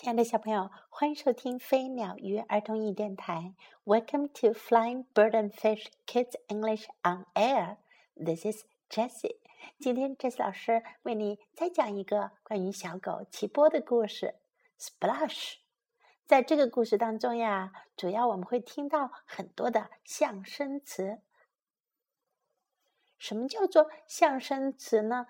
亲爱的小朋友，欢迎收听飞鸟鱼儿童英语电台。Welcome to Flying Bird and Fish Kids English on Air. This is Jessie. 今天 Jessie 老师为你再讲一个关于小狗齐波的故事。Splash，在这个故事当中呀，主要我们会听到很多的象声词。什么叫做象声词呢？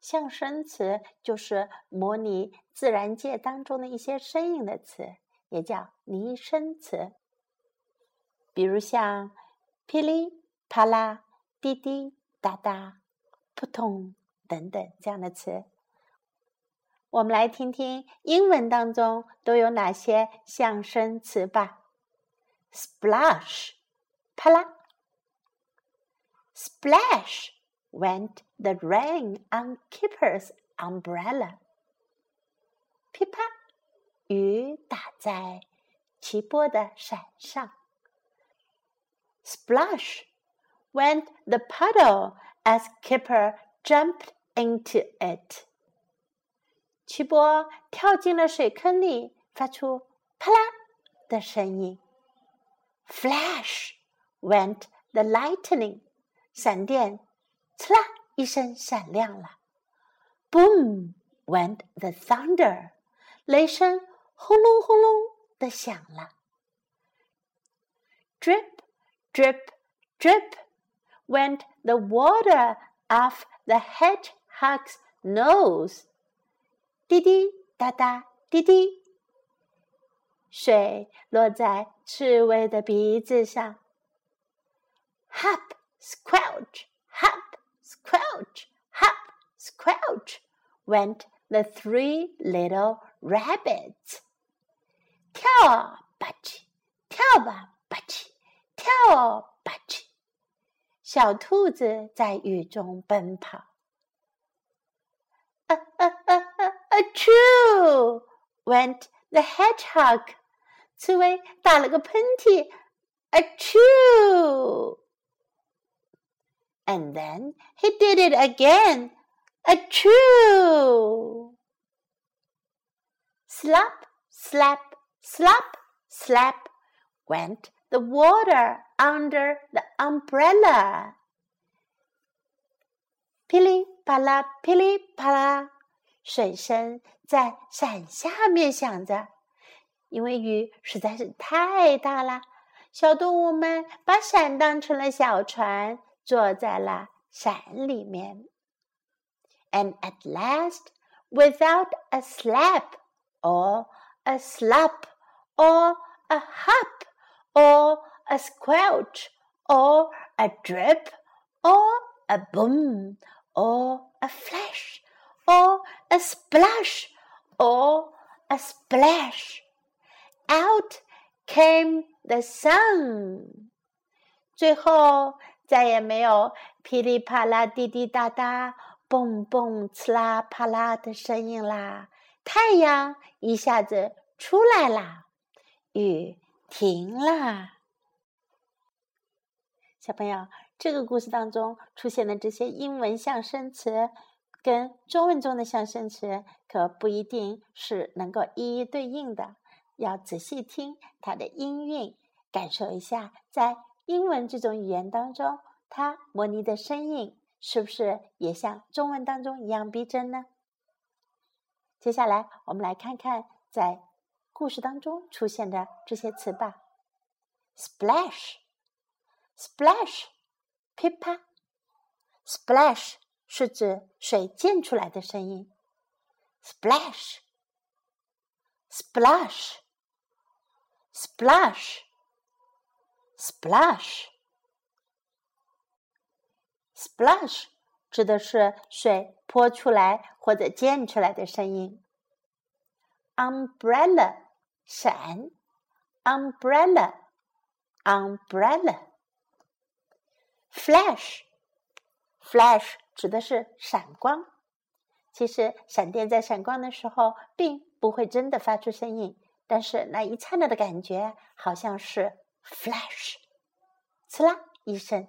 象声词就是模拟自然界当中的一些声音的词，也叫拟声词。比如像噼里啪啦、滴滴答答、扑通等等这样的词。我们来听听英文当中都有哪些象声词吧。Splash，啪啦；Splash。went the rain on Kipper's umbrella. 噼啪，雨打在奇波的伞上。Splash went the puddle as Keeper jumped into it. 奇波跳进了水坑里，发出啪啦的声音。Flash went the lightning，闪电呲啦一声闪亮了，Boom went the thunder，雷声轰隆轰隆的响了。Drip, drip, drip went the water off the hedgehog's nose。滴滴答答，滴滴，水落在刺猬的鼻子上。Hop, squelch, hop squelch, hop, squelch went the three little rabbits. 跳啊吧唧，跳吧吧唧，跳啊吧唧，小兔子在雨中奔跑。啊啊啊啊啊！True went the hedgehog，刺猬打了个喷嚏。A true and then he did it again. A true. Slap, slap, slap, slap went the water under the umbrella. 噼里啪啦，噼里啪啦，水声在伞下面响着。因为雨实在是太大了，小动物们把伞当成了小船， 坐在了伞里面。And at last, without a slap, or a slap, or a hop, or a squelch, or a drip, or a boom, or a flash, or a splash, or a splash. Out came the sun. 最后 再也没有噼里啪啦、滴滴答答、蹦蹦、呲啦啪啦的声音啦。太阳一下子出来啦，雨停啦。小朋友，这个故事当中出现的这些英文象声词，跟中文中的象声词可不一定是能够一一对应的，要仔细听它的音韵，感受一下在。英文这种语言当中，它模拟的声音是不是也像中文当中一样逼真呢？接下来我们来看看在故事当中出现的这些词吧。Splash，splash，噼啪。Splash 是指水溅出来的声音。Splash，splash，splash。Splash, splash Splash，splash 指的是水泼出来或者溅出来的声音。Umbrella 伞，umbrella umbrella。Flash flash 指的是闪光。其实闪电在闪光的时候，并不会真的发出声音，但是那一刹那的感觉，好像是。flash，呲啦一声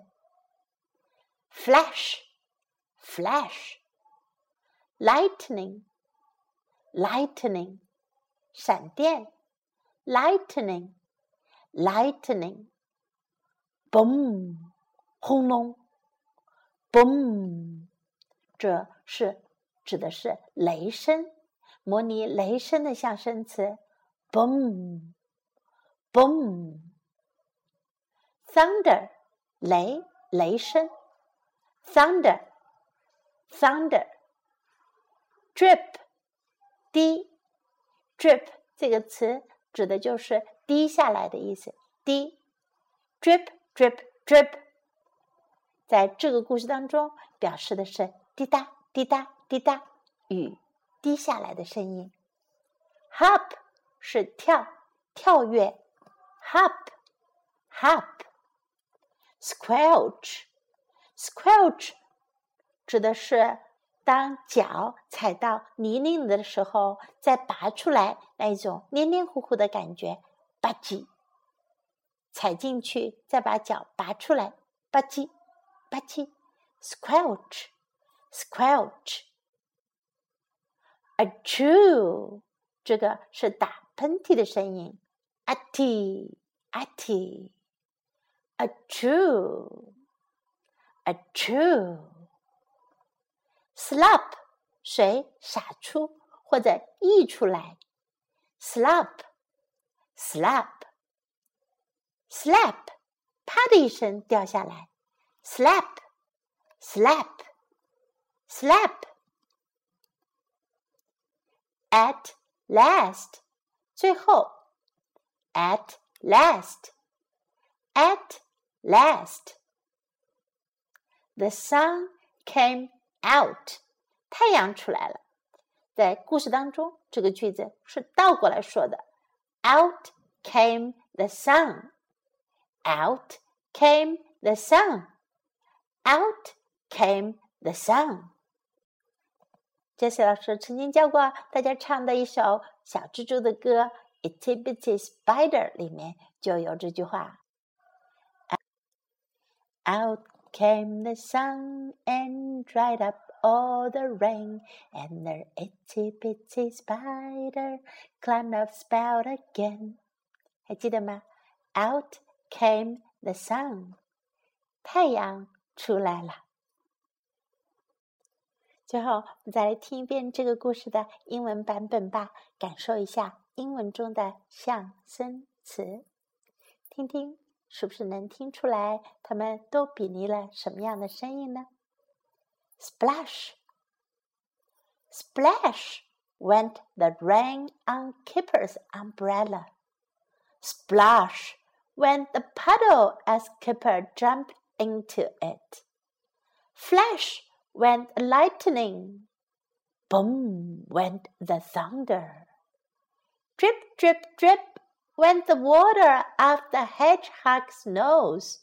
，flash，flash，lightning，lightning，闪电，lightning，lightning，boom，轰隆，boom，这是指的是雷声，模拟雷声的象声词，Boom，Boom thunder，雷，雷声，thunder，thunder，drip。滴，drip 这个词指的就是滴下来的意思。滴，drip，drip，drip，在这个故事当中表示的是滴答滴答滴答雨滴下来的声音。Hop 是跳跳跃，hop，hop。Squelch，squelch 指的是。当脚踩到泥泞的时候，再拔出来那一种黏黏糊糊的感觉，吧唧，踩进去，再把脚拔出来，吧唧，吧唧，squelch，squelch。a chew，这个是打喷嚏的声音，a t，a t，a chew，a chew。slop 水洒出或者溢出来，slop，slap，slap，啪的一声掉下来，slap，slap，slap。at last，最后，at last，at last，the sun came。Out，太阳出来了。在故事当中，这个句子是倒过来说的。Out came the sun. Out came the sun. Out came the sun. 杰西老师曾经教过大家唱的一首小蜘蛛的歌《Itty Bitty Spider》，里面就有这句话。 Out came the sun and dried up all the rain, and the itty bitty spider climbed up spout again. 还记得吗？Out came the sun，太阳出来了。最后，我们再来听一遍这个故事的英文版本吧，感受一下英文中的象声词，听听是不是能听出来，他们都比拟了什么样的声音呢？Splash, splash went the rain on Kipper's umbrella. Splash went the puddle as Kipper jumped into it. Flash went the lightning. Boom went the thunder. Drip, drip, drip went the water up the hedgehog's nose.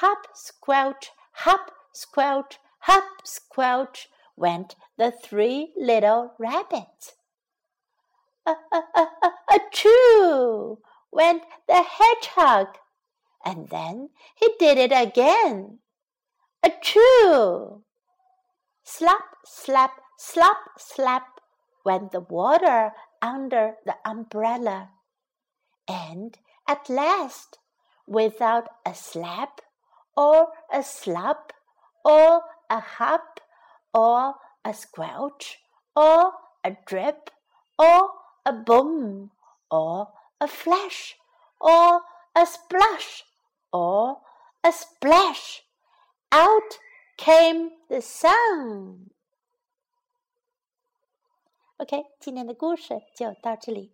Hop, squelch, hop, squelch, hop, squelch went the three little rabbits. A, a, a, a, a choo went the hedgehog, and then he did it again. A choo! Slap, slap, slap, slap went the water under the umbrella and at last, without a slap or a slap or a hop or a squelch or a drip or a boom or a flash or a splash or a splash, out came the sun. OK，今天的故事就到这里。